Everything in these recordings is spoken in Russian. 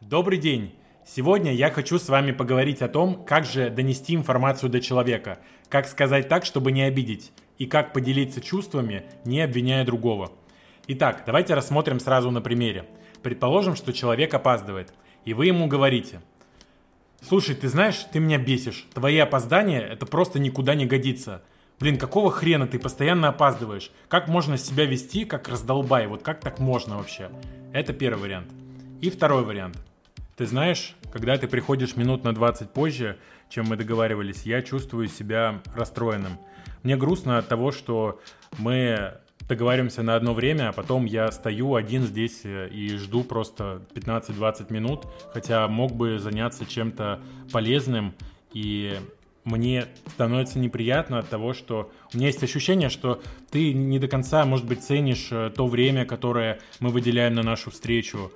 Добрый день! Сегодня я хочу с вами поговорить о том, как же донести информацию до человека, как сказать так, чтобы не обидеть, и как поделиться чувствами, не обвиняя другого. Итак, давайте рассмотрим сразу на примере. Предположим, что человек опаздывает, и вы ему говорите, «Слушай, ты знаешь, ты меня бесишь, твои опоздания – это просто никуда не годится. Блин, какого хрена ты постоянно опаздываешь? Как можно себя вести, как раздолбай? Вот как так можно вообще?» Это первый вариант. И второй вариант – ты знаешь, когда ты приходишь минут на 20 позже, чем мы договаривались, я чувствую себя расстроенным. Мне грустно от того, что мы договариваемся на одно время, а потом я стою один здесь э, и жду просто 15-20 минут, хотя мог бы заняться чем-то полезным, и мне становится неприятно от того, что у меня есть ощущение, что ты не до конца, может быть, ценишь э, то время, которое мы выделяем на нашу встречу,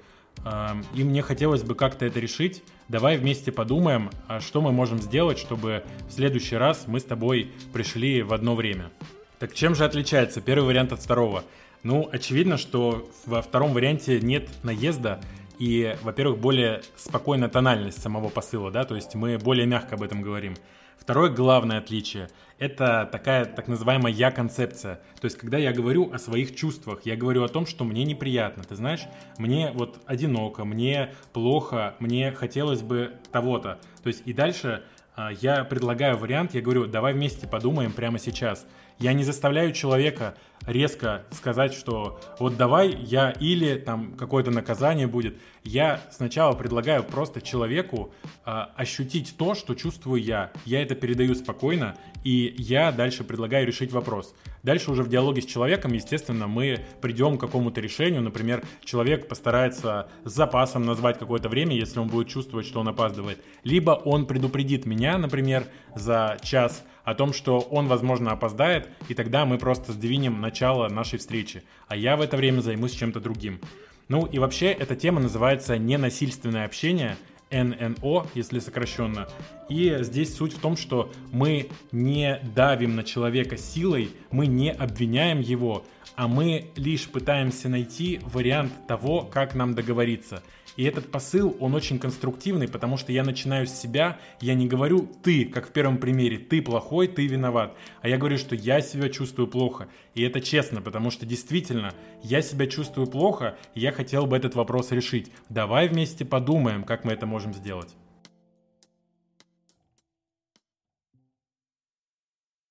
и мне хотелось бы как-то это решить. Давай вместе подумаем, а что мы можем сделать, чтобы в следующий раз мы с тобой пришли в одно время. Так чем же отличается первый вариант от второго? Ну, очевидно, что во втором варианте нет наезда, и, во-первых, более спокойная тональность самого посыла, да, то есть мы более мягко об этом говорим. Второе главное отличие – это такая так называемая «я-концепция». То есть, когда я говорю о своих чувствах, я говорю о том, что мне неприятно. Ты знаешь, мне вот одиноко, мне плохо, мне хотелось бы того-то. То есть, и дальше а, я предлагаю вариант, я говорю, давай вместе подумаем прямо сейчас. Я не заставляю человека резко сказать, что вот давай я или там какое-то наказание будет. Я сначала предлагаю просто человеку э, ощутить то, что чувствую я. Я это передаю спокойно, и я дальше предлагаю решить вопрос. Дальше уже в диалоге с человеком, естественно, мы придем к какому-то решению. Например, человек постарается с запасом назвать какое-то время, если он будет чувствовать, что он опаздывает. Либо он предупредит меня, например, за час о том, что он, возможно, опоздает, и тогда мы просто сдвинем начало нашей встречи, а я в это время займусь чем-то другим. Ну и вообще эта тема называется «Ненасильственное общение», ННО, если сокращенно. И здесь суть в том, что мы не давим на человека силой, мы не обвиняем его, а мы лишь пытаемся найти вариант того, как нам договориться. И этот посыл, он очень конструктивный, потому что я начинаю с себя, я не говорю «ты», как в первом примере, «ты плохой, ты виноват», а я говорю, что я себя чувствую плохо. И это честно, потому что действительно, я себя чувствую плохо, и я хотел бы этот вопрос решить. Давай вместе подумаем, как мы это можем сделать.